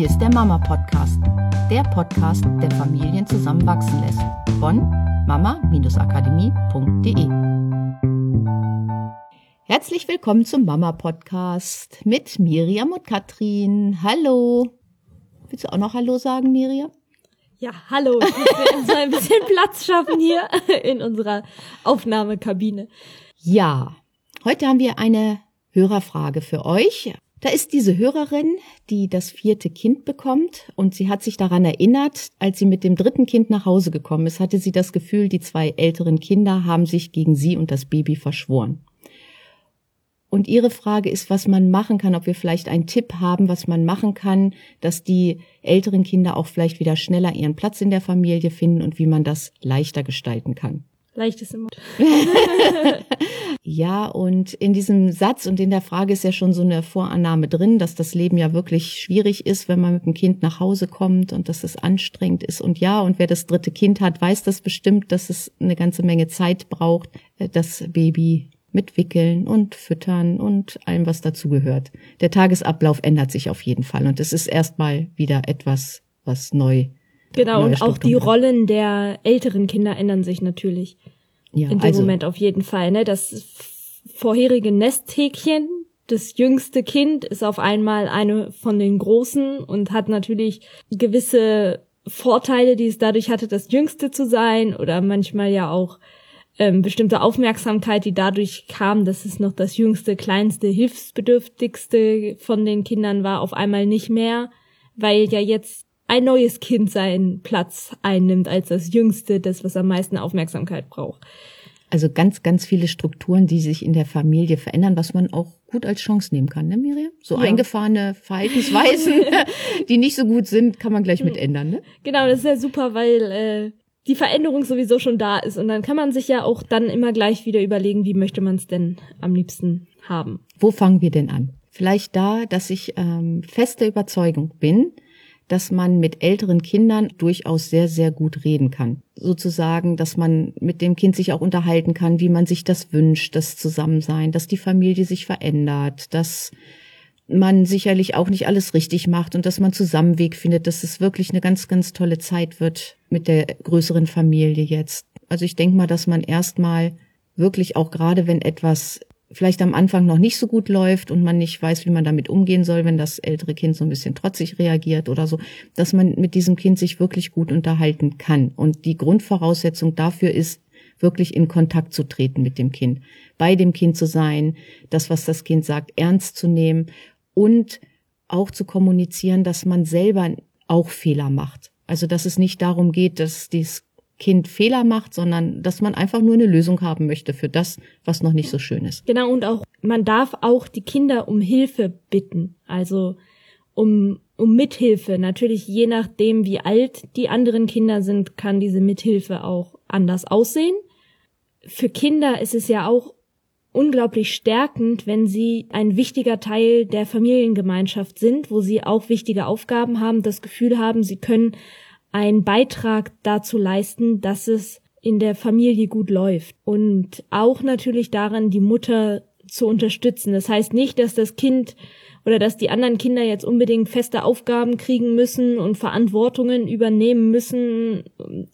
Hier ist der Mama Podcast, der Podcast, der Familien zusammenwachsen lässt. Von mama-akademie.de. Herzlich willkommen zum Mama Podcast mit Miriam und Katrin. Hallo. Willst du auch noch Hallo sagen, Miriam? Ja, hallo. Ich will erstmal ein bisschen Platz schaffen hier in unserer Aufnahmekabine. Ja, heute haben wir eine Hörerfrage für euch. Da ist diese Hörerin, die das vierte Kind bekommt und sie hat sich daran erinnert, als sie mit dem dritten Kind nach Hause gekommen ist, hatte sie das Gefühl, die zwei älteren Kinder haben sich gegen sie und das Baby verschworen. Und ihre Frage ist, was man machen kann, ob wir vielleicht einen Tipp haben, was man machen kann, dass die älteren Kinder auch vielleicht wieder schneller ihren Platz in der Familie finden und wie man das leichter gestalten kann. Leichtes im Mund. ja, und in diesem Satz und in der Frage ist ja schon so eine Vorannahme drin, dass das Leben ja wirklich schwierig ist, wenn man mit dem Kind nach Hause kommt und dass es anstrengend ist. Und ja, und wer das dritte Kind hat, weiß das bestimmt, dass es eine ganze Menge Zeit braucht, äh, das Baby mitwickeln und füttern und allem, was dazugehört. Der Tagesablauf ändert sich auf jeden Fall und es ist erstmal wieder etwas, was neu Genau, und auch die Rollen der älteren Kinder ändern sich natürlich. Ja, in dem also, Moment auf jeden Fall. Ne? Das vorherige Nesthäkchen, das jüngste Kind, ist auf einmal eine von den Großen und hat natürlich gewisse Vorteile, die es dadurch hatte, das Jüngste zu sein oder manchmal ja auch ähm, bestimmte Aufmerksamkeit, die dadurch kam, dass es noch das jüngste, kleinste, hilfsbedürftigste von den Kindern war, auf einmal nicht mehr, weil ja jetzt ein neues Kind seinen Platz einnimmt als das Jüngste, das, was am meisten Aufmerksamkeit braucht. Also ganz, ganz viele Strukturen, die sich in der Familie verändern, was man auch gut als Chance nehmen kann, ne, Miriam? So ja. eingefahrene Verhaltensweisen, die nicht so gut sind, kann man gleich mit ändern, ne? Genau, das ist ja super, weil äh, die Veränderung sowieso schon da ist und dann kann man sich ja auch dann immer gleich wieder überlegen, wie möchte man es denn am liebsten haben. Wo fangen wir denn an? Vielleicht da, dass ich ähm, feste Überzeugung bin, dass man mit älteren Kindern durchaus sehr, sehr gut reden kann. Sozusagen, dass man mit dem Kind sich auch unterhalten kann, wie man sich das wünscht, das Zusammensein, dass die Familie sich verändert, dass man sicherlich auch nicht alles richtig macht und dass man Zusammenweg findet, dass es wirklich eine ganz, ganz tolle Zeit wird mit der größeren Familie jetzt. Also ich denke mal, dass man erstmal wirklich auch gerade, wenn etwas vielleicht am Anfang noch nicht so gut läuft und man nicht weiß, wie man damit umgehen soll, wenn das ältere Kind so ein bisschen trotzig reagiert oder so, dass man mit diesem Kind sich wirklich gut unterhalten kann. Und die Grundvoraussetzung dafür ist, wirklich in Kontakt zu treten mit dem Kind, bei dem Kind zu sein, das, was das Kind sagt, ernst zu nehmen und auch zu kommunizieren, dass man selber auch Fehler macht. Also, dass es nicht darum geht, dass das Kind Fehler macht, sondern dass man einfach nur eine Lösung haben möchte für das, was noch nicht so schön ist. Genau, und auch, man darf auch die Kinder um Hilfe bitten. Also, um, um Mithilfe. Natürlich, je nachdem, wie alt die anderen Kinder sind, kann diese Mithilfe auch anders aussehen. Für Kinder ist es ja auch unglaublich stärkend, wenn sie ein wichtiger Teil der Familiengemeinschaft sind, wo sie auch wichtige Aufgaben haben, das Gefühl haben, sie können einen Beitrag dazu leisten, dass es in der Familie gut läuft. Und auch natürlich daran, die Mutter zu unterstützen. Das heißt nicht, dass das Kind oder dass die anderen Kinder jetzt unbedingt feste Aufgaben kriegen müssen und Verantwortungen übernehmen müssen,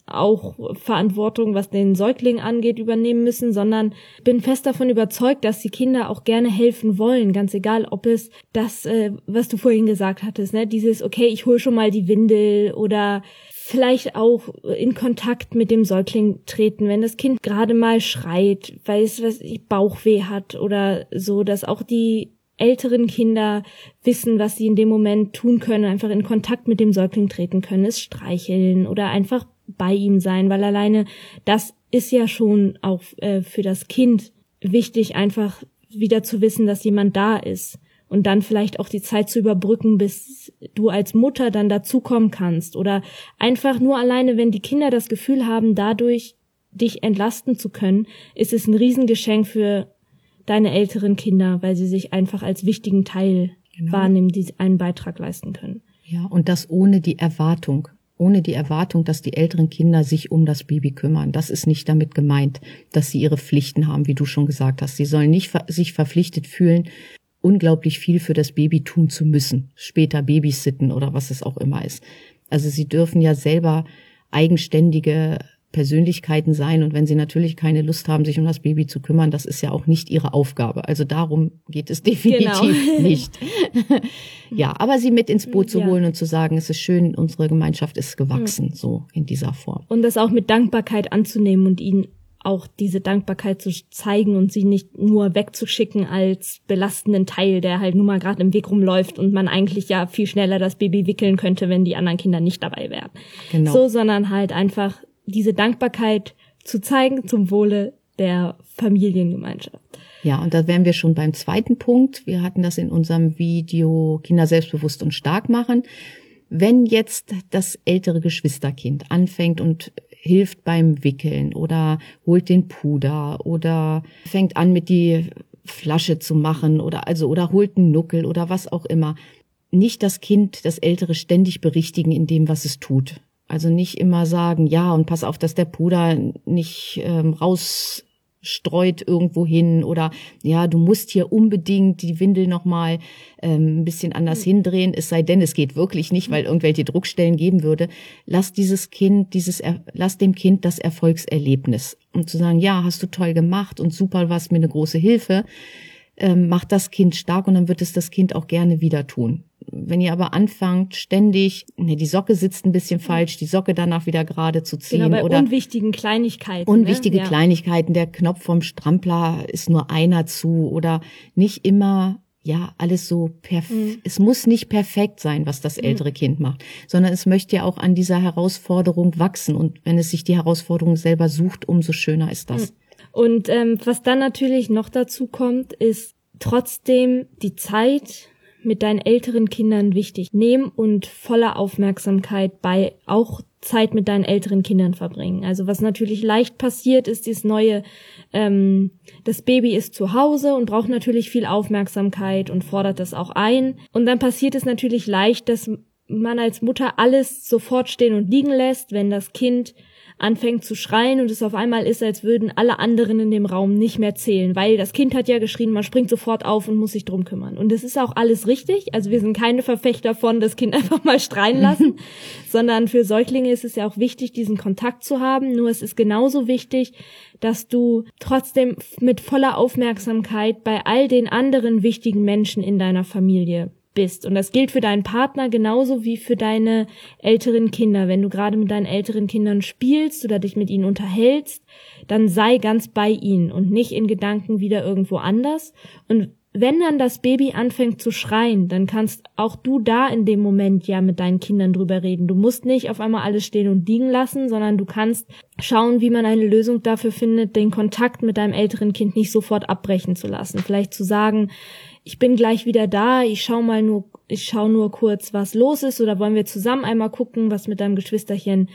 auch Verantwortung, was den Säugling angeht, übernehmen müssen, sondern bin fest davon überzeugt, dass die Kinder auch gerne helfen wollen, ganz egal, ob es das, äh, was du vorhin gesagt hattest, ne, dieses, okay, ich hol schon mal die Windel oder vielleicht auch in Kontakt mit dem Säugling treten, wenn das Kind gerade mal schreit, weil es was Bauchweh hat oder so, dass auch die älteren Kinder wissen, was sie in dem Moment tun können, einfach in Kontakt mit dem Säugling treten können, es streicheln oder einfach bei ihm sein, weil alleine das ist ja schon auch äh, für das Kind wichtig, einfach wieder zu wissen, dass jemand da ist und dann vielleicht auch die Zeit zu überbrücken, bis du als Mutter dann dazukommen kannst oder einfach nur alleine, wenn die Kinder das Gefühl haben, dadurch dich entlasten zu können, ist es ein Riesengeschenk für deine älteren Kinder, weil sie sich einfach als wichtigen Teil genau. wahrnehmen, die einen Beitrag leisten können. Ja, und das ohne die Erwartung, ohne die Erwartung, dass die älteren Kinder sich um das Baby kümmern. Das ist nicht damit gemeint, dass sie ihre Pflichten haben, wie du schon gesagt hast. Sie sollen nicht sich verpflichtet fühlen, unglaublich viel für das Baby tun zu müssen, später Babysitten oder was es auch immer ist. Also sie dürfen ja selber eigenständige Persönlichkeiten sein. Und wenn sie natürlich keine Lust haben, sich um das Baby zu kümmern, das ist ja auch nicht ihre Aufgabe. Also darum geht es definitiv genau. nicht. ja, aber sie mit ins Boot zu ja. holen und zu sagen, es ist schön, unsere Gemeinschaft ist gewachsen, so in dieser Form. Und das auch mit Dankbarkeit anzunehmen und ihnen auch diese Dankbarkeit zu zeigen und sie nicht nur wegzuschicken als belastenden Teil, der halt nur mal gerade im Weg rumläuft und man eigentlich ja viel schneller das Baby wickeln könnte, wenn die anderen Kinder nicht dabei wären. Genau. So, sondern halt einfach diese Dankbarkeit zu zeigen zum Wohle der Familiengemeinschaft. Ja, und da wären wir schon beim zweiten Punkt. Wir hatten das in unserem Video Kinder selbstbewusst und stark machen. Wenn jetzt das ältere Geschwisterkind anfängt und hilft beim Wickeln oder holt den Puder oder fängt an mit die Flasche zu machen oder also oder holt einen Nuckel oder was auch immer. Nicht das Kind, das Ältere ständig berichtigen in dem, was es tut. Also nicht immer sagen, ja, und pass auf, dass der Puder nicht ähm, rausstreut irgendwo hin oder ja, du musst hier unbedingt die Windel nochmal ähm, ein bisschen anders mhm. hindrehen, es sei denn, es geht wirklich nicht, weil irgendwelche Druckstellen geben würde. Lass dieses Kind, dieses, lass dem Kind das Erfolgserlebnis. Um zu sagen, ja, hast du toll gemacht und super, warst mir eine große Hilfe, ähm, macht das Kind stark und dann wird es das Kind auch gerne wieder tun. Wenn ihr aber anfangt, ständig, ne, die Socke sitzt ein bisschen falsch, die Socke danach wieder gerade zu ziehen genau, bei oder unwichtigen Kleinigkeiten. Unwichtige ne? Kleinigkeiten, der Knopf vom Strampler ist nur einer zu oder nicht immer ja, alles so perfekt. Mhm. Es muss nicht perfekt sein, was das mhm. ältere mhm. Kind macht, sondern es möchte ja auch an dieser Herausforderung wachsen. Und wenn es sich die Herausforderung selber sucht, umso schöner ist das. Mhm. Und ähm, was dann natürlich noch dazu kommt, ist trotzdem die Zeit mit deinen älteren Kindern wichtig. Nehm und voller Aufmerksamkeit bei auch Zeit mit deinen älteren Kindern verbringen. Also was natürlich leicht passiert, ist dieses neue, ähm, das Baby ist zu Hause und braucht natürlich viel Aufmerksamkeit und fordert das auch ein. Und dann passiert es natürlich leicht, dass man als Mutter alles sofort stehen und liegen lässt, wenn das Kind anfängt zu schreien und es auf einmal ist, als würden alle anderen in dem Raum nicht mehr zählen, weil das Kind hat ja geschrien, man springt sofort auf und muss sich drum kümmern. Und es ist auch alles richtig. Also wir sind keine Verfechter von, das Kind einfach mal streien lassen, sondern für Säuglinge ist es ja auch wichtig, diesen Kontakt zu haben. Nur es ist genauso wichtig, dass du trotzdem mit voller Aufmerksamkeit bei all den anderen wichtigen Menschen in deiner Familie bist. Und das gilt für deinen Partner genauso wie für deine älteren Kinder. Wenn du gerade mit deinen älteren Kindern spielst oder dich mit ihnen unterhältst, dann sei ganz bei ihnen und nicht in Gedanken wieder irgendwo anders. Und wenn dann das Baby anfängt zu schreien, dann kannst auch du da in dem Moment ja mit deinen Kindern drüber reden. Du musst nicht auf einmal alles stehen und liegen lassen, sondern du kannst schauen, wie man eine Lösung dafür findet, den Kontakt mit deinem älteren Kind nicht sofort abbrechen zu lassen. Vielleicht zu sagen, ich bin gleich wieder da, ich schau mal nur, ich schau nur kurz, was los ist, oder wollen wir zusammen einmal gucken, was mit deinem Geschwisterchen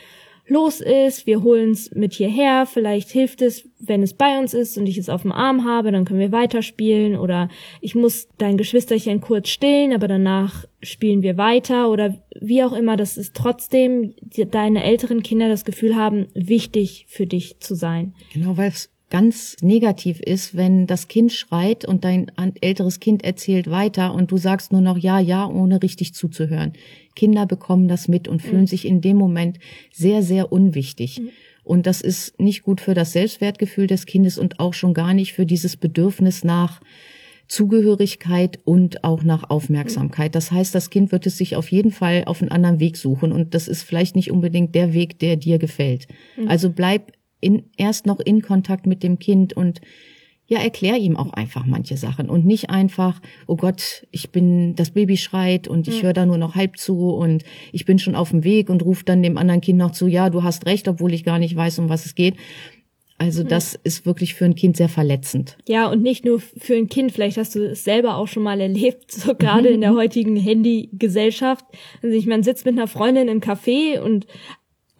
los ist. Wir holen's mit hierher. Vielleicht hilft es, wenn es bei uns ist und ich es auf dem Arm habe, dann können wir weiterspielen. Oder ich muss dein Geschwisterchen kurz stillen, aber danach spielen wir weiter. Oder wie auch immer, dass es trotzdem deine älteren Kinder das Gefühl haben, wichtig für dich zu sein. Genau, weil es ganz negativ ist, wenn das Kind schreit und dein älteres Kind erzählt weiter und du sagst nur noch ja, ja, ohne richtig zuzuhören. Kinder bekommen das mit und fühlen mhm. sich in dem Moment sehr, sehr unwichtig. Mhm. Und das ist nicht gut für das Selbstwertgefühl des Kindes und auch schon gar nicht für dieses Bedürfnis nach Zugehörigkeit und auch nach Aufmerksamkeit. Das heißt, das Kind wird es sich auf jeden Fall auf einen anderen Weg suchen und das ist vielleicht nicht unbedingt der Weg, der dir gefällt. Mhm. Also bleib in, erst noch in Kontakt mit dem Kind und ja, erklär ihm auch einfach manche Sachen und nicht einfach, oh Gott, ich bin, das Baby schreit und ich mhm. höre da nur noch halb zu und ich bin schon auf dem Weg und ruft dann dem anderen Kind noch zu, ja, du hast recht, obwohl ich gar nicht weiß, um was es geht. Also das ist wirklich für ein Kind sehr verletzend. Ja, und nicht nur für ein Kind, vielleicht hast du es selber auch schon mal erlebt, so gerade in der heutigen Handy-Gesellschaft. Also ich meine, sitzt mit einer Freundin im Café und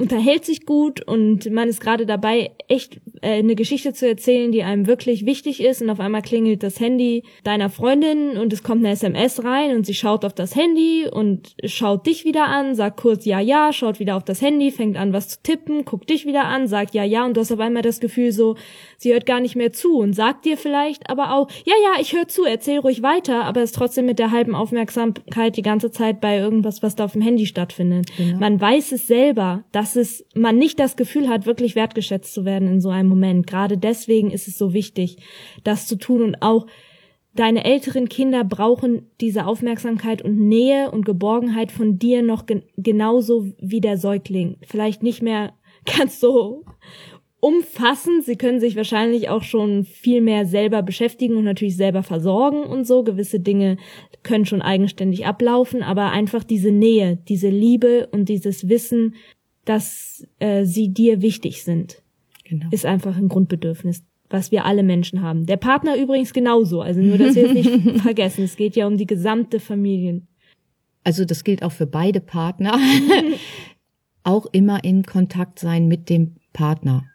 unterhält sich gut und man ist gerade dabei, echt äh, eine Geschichte zu erzählen, die einem wirklich wichtig ist und auf einmal klingelt das Handy deiner Freundin und es kommt eine SMS rein und sie schaut auf das Handy und schaut dich wieder an, sagt kurz ja, ja, schaut wieder auf das Handy, fängt an was zu tippen, guckt dich wieder an, sagt ja, ja und du hast auf einmal das Gefühl so, sie hört gar nicht mehr zu und sagt dir vielleicht aber auch, ja, ja, ich höre zu, erzähl ruhig weiter, aber ist trotzdem mit der halben Aufmerksamkeit die ganze Zeit bei irgendwas, was da auf dem Handy stattfindet. Genau. Man weiß es selber, dass dass es man nicht das Gefühl hat, wirklich wertgeschätzt zu werden in so einem Moment. Gerade deswegen ist es so wichtig, das zu tun und auch deine älteren Kinder brauchen diese Aufmerksamkeit und Nähe und Geborgenheit von dir noch gen genauso wie der Säugling. Vielleicht nicht mehr ganz so umfassend. Sie können sich wahrscheinlich auch schon viel mehr selber beschäftigen und natürlich selber versorgen und so. Gewisse Dinge können schon eigenständig ablaufen, aber einfach diese Nähe, diese Liebe und dieses Wissen, dass äh, sie dir wichtig sind. Genau. Ist einfach ein Grundbedürfnis, was wir alle Menschen haben. Der Partner übrigens genauso. Also nur, dass wir es nicht vergessen. Es geht ja um die gesamte Familie. Also das gilt auch für beide Partner. auch immer in Kontakt sein mit dem Partner.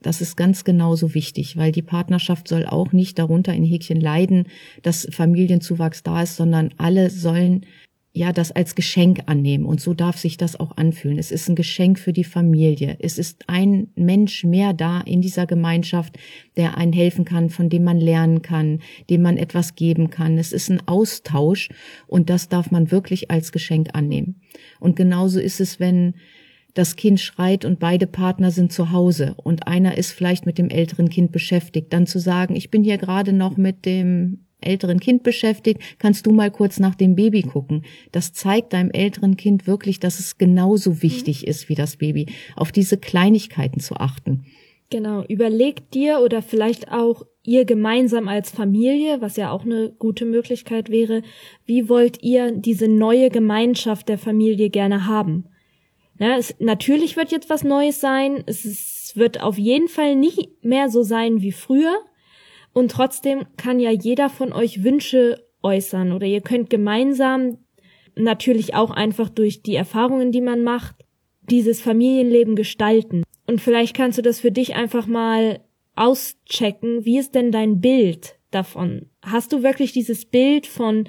Das ist ganz genauso wichtig, weil die Partnerschaft soll auch nicht darunter in Häkchen leiden, dass Familienzuwachs da ist, sondern alle sollen ja das als Geschenk annehmen und so darf sich das auch anfühlen. Es ist ein Geschenk für die Familie. Es ist ein Mensch mehr da in dieser Gemeinschaft, der einen helfen kann, von dem man lernen kann, dem man etwas geben kann. Es ist ein Austausch und das darf man wirklich als Geschenk annehmen. Und genauso ist es, wenn das Kind schreit und beide Partner sind zu Hause und einer ist vielleicht mit dem älteren Kind beschäftigt, dann zu sagen, ich bin hier gerade noch mit dem älteren Kind beschäftigt, kannst du mal kurz nach dem Baby gucken. Das zeigt deinem älteren Kind wirklich, dass es genauso wichtig mhm. ist wie das Baby, auf diese Kleinigkeiten zu achten. Genau, überlegt dir oder vielleicht auch ihr gemeinsam als Familie, was ja auch eine gute Möglichkeit wäre, wie wollt ihr diese neue Gemeinschaft der Familie gerne haben? Ja, es, natürlich wird jetzt was Neues sein. Es, es wird auf jeden Fall nicht mehr so sein wie früher. Und trotzdem kann ja jeder von euch Wünsche äußern oder ihr könnt gemeinsam natürlich auch einfach durch die Erfahrungen, die man macht, dieses Familienleben gestalten. Und vielleicht kannst du das für dich einfach mal auschecken. Wie ist denn dein Bild davon? Hast du wirklich dieses Bild von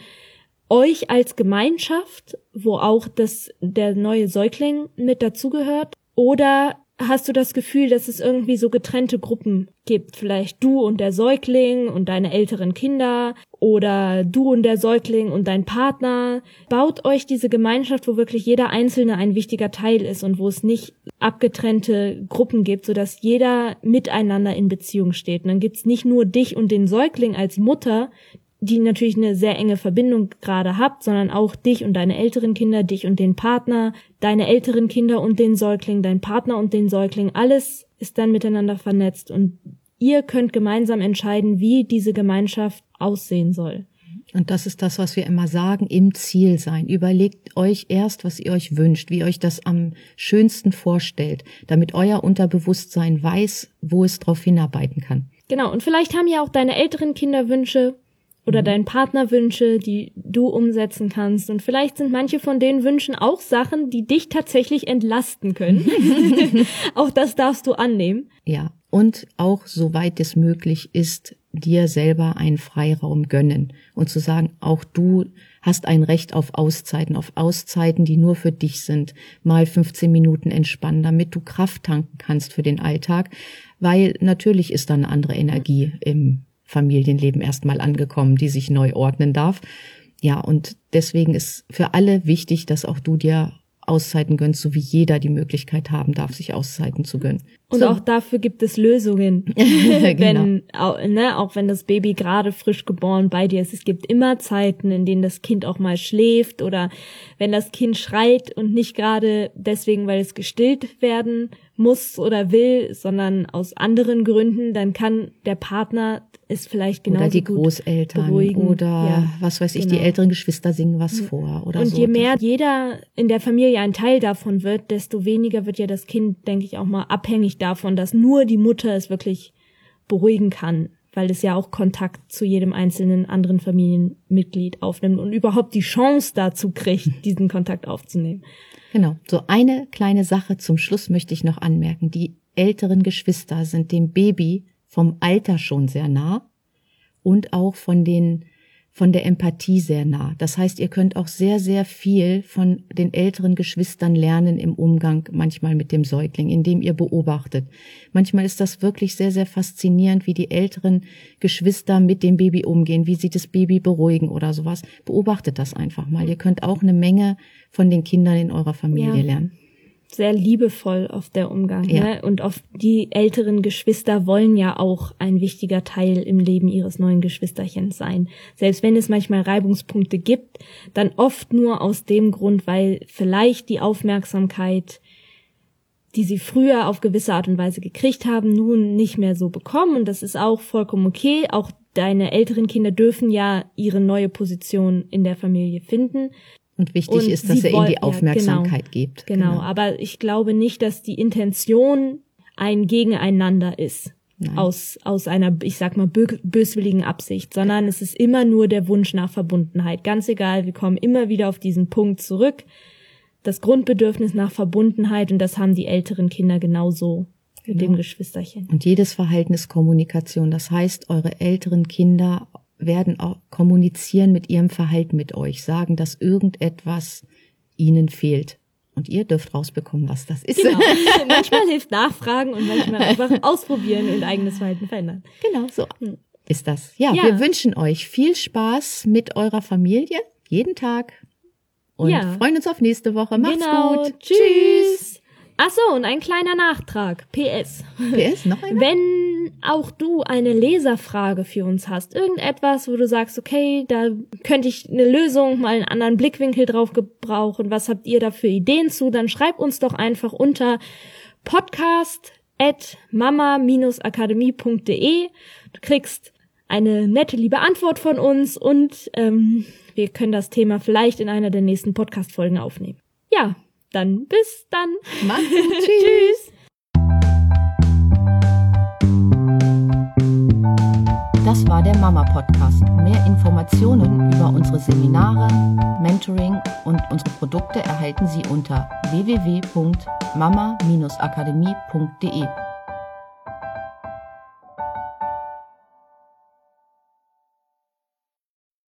euch als Gemeinschaft, wo auch das, der neue Säugling mit dazugehört? Oder hast du das Gefühl, dass es irgendwie so getrennte Gruppen gibt? Vielleicht du und der Säugling und deine älteren Kinder oder du und der Säugling und dein Partner. Baut euch diese Gemeinschaft, wo wirklich jeder Einzelne ein wichtiger Teil ist und wo es nicht abgetrennte Gruppen gibt, sodass jeder miteinander in Beziehung steht. Und dann gibt's nicht nur dich und den Säugling als Mutter, die natürlich eine sehr enge Verbindung gerade habt, sondern auch dich und deine älteren Kinder, dich und den Partner, deine älteren Kinder und den Säugling, dein Partner und den Säugling, alles ist dann miteinander vernetzt und ihr könnt gemeinsam entscheiden, wie diese Gemeinschaft aussehen soll. Und das ist das, was wir immer sagen, im Ziel sein. Überlegt euch erst, was ihr euch wünscht, wie ihr euch das am schönsten vorstellt, damit euer Unterbewusstsein weiß, wo es drauf hinarbeiten kann. Genau, und vielleicht haben ja auch deine älteren Kinder Wünsche oder mhm. deinen Partner Wünsche, die du umsetzen kannst. Und vielleicht sind manche von den Wünschen auch Sachen, die dich tatsächlich entlasten können. auch das darfst du annehmen. Ja, und auch soweit es möglich ist, dir selber einen Freiraum gönnen und zu sagen, auch du hast ein Recht auf Auszeiten, auf Auszeiten, die nur für dich sind. Mal 15 Minuten entspannen, damit du Kraft tanken kannst für den Alltag, weil natürlich ist da eine andere Energie im Familienleben erstmal angekommen, die sich neu ordnen darf. Ja, und deswegen ist für alle wichtig, dass auch du dir Auszeiten gönnst, so wie jeder die Möglichkeit haben darf, sich Auszeiten zu gönnen. Und so. auch dafür gibt es Lösungen. genau. wenn, auch, ne, auch wenn das Baby gerade frisch geboren bei dir ist. Es gibt immer Zeiten, in denen das Kind auch mal schläft oder wenn das Kind schreit und nicht gerade deswegen, weil es gestillt werden muss oder will, sondern aus anderen Gründen, dann kann der Partner ist vielleicht genau oder die Großeltern beruhigen. oder ja, was weiß ich, genau. die älteren Geschwister singen was vor oder und so. Und je mehr jeder in der Familie ein Teil davon wird, desto weniger wird ja das Kind, denke ich, auch mal abhängig davon, dass nur die Mutter es wirklich beruhigen kann. weil es ja auch Kontakt zu jedem einzelnen anderen Familienmitglied aufnimmt und überhaupt die Chance dazu kriegt, diesen Kontakt aufzunehmen. Genau. So eine kleine Sache zum Schluss möchte ich noch anmerken. Die älteren Geschwister sind dem Baby vom Alter schon sehr nah und auch von den von der Empathie sehr nah. Das heißt, ihr könnt auch sehr, sehr viel von den älteren Geschwistern lernen im Umgang manchmal mit dem Säugling, indem ihr beobachtet. Manchmal ist das wirklich sehr, sehr faszinierend, wie die älteren Geschwister mit dem Baby umgehen, wie sie das Baby beruhigen oder sowas. Beobachtet das einfach mal. Ihr könnt auch eine Menge von den Kindern in eurer Familie ja. lernen sehr liebevoll auf der Umgang. Ja. Ne? Und auf die älteren Geschwister wollen ja auch ein wichtiger Teil im Leben ihres neuen Geschwisterchens sein. Selbst wenn es manchmal Reibungspunkte gibt, dann oft nur aus dem Grund, weil vielleicht die Aufmerksamkeit, die sie früher auf gewisse Art und Weise gekriegt haben, nun nicht mehr so bekommen. Und das ist auch vollkommen okay. Auch deine älteren Kinder dürfen ja ihre neue Position in der Familie finden. Und wichtig und ist, dass er ihnen die Aufmerksamkeit ja, genau, gibt. Genau. genau, aber ich glaube nicht, dass die Intention ein Gegeneinander ist. Nein. Aus, aus einer, ich sag mal, böswilligen Absicht, sondern es ist immer nur der Wunsch nach Verbundenheit. Ganz egal, wir kommen immer wieder auf diesen Punkt zurück. Das Grundbedürfnis nach Verbundenheit und das haben die älteren Kinder genauso mit genau. dem Geschwisterchen. Und jedes Verhalten ist Kommunikation. Das heißt, eure älteren Kinder werden auch kommunizieren mit ihrem Verhalten mit euch, sagen, dass irgendetwas ihnen fehlt. Und ihr dürft rausbekommen, was das ist. Genau. manchmal hilft Nachfragen und manchmal einfach ausprobieren und eigenes Verhalten verändern. Genau, so hm. ist das. Ja, ja, wir wünschen euch viel Spaß mit eurer Familie jeden Tag und ja. freuen uns auf nächste Woche. Macht's genau. gut. Tschüss. Tschüss. Ach so, und ein kleiner Nachtrag. PS. PS, noch einmal? Wenn auch du eine Leserfrage für uns hast, irgendetwas, wo du sagst, okay, da könnte ich eine Lösung, mal einen anderen Blickwinkel drauf gebrauchen, was habt ihr da für Ideen zu, dann schreib uns doch einfach unter podcast at mama-akademie.de. Du kriegst eine nette, liebe Antwort von uns und ähm, wir können das Thema vielleicht in einer der nächsten Podcast-Folgen aufnehmen. Ja, dann bis dann. Mach's gut. Tschüss. Das war der Mama Podcast. Mehr Informationen über unsere Seminare, Mentoring und unsere Produkte erhalten Sie unter www.mama-akademie.de.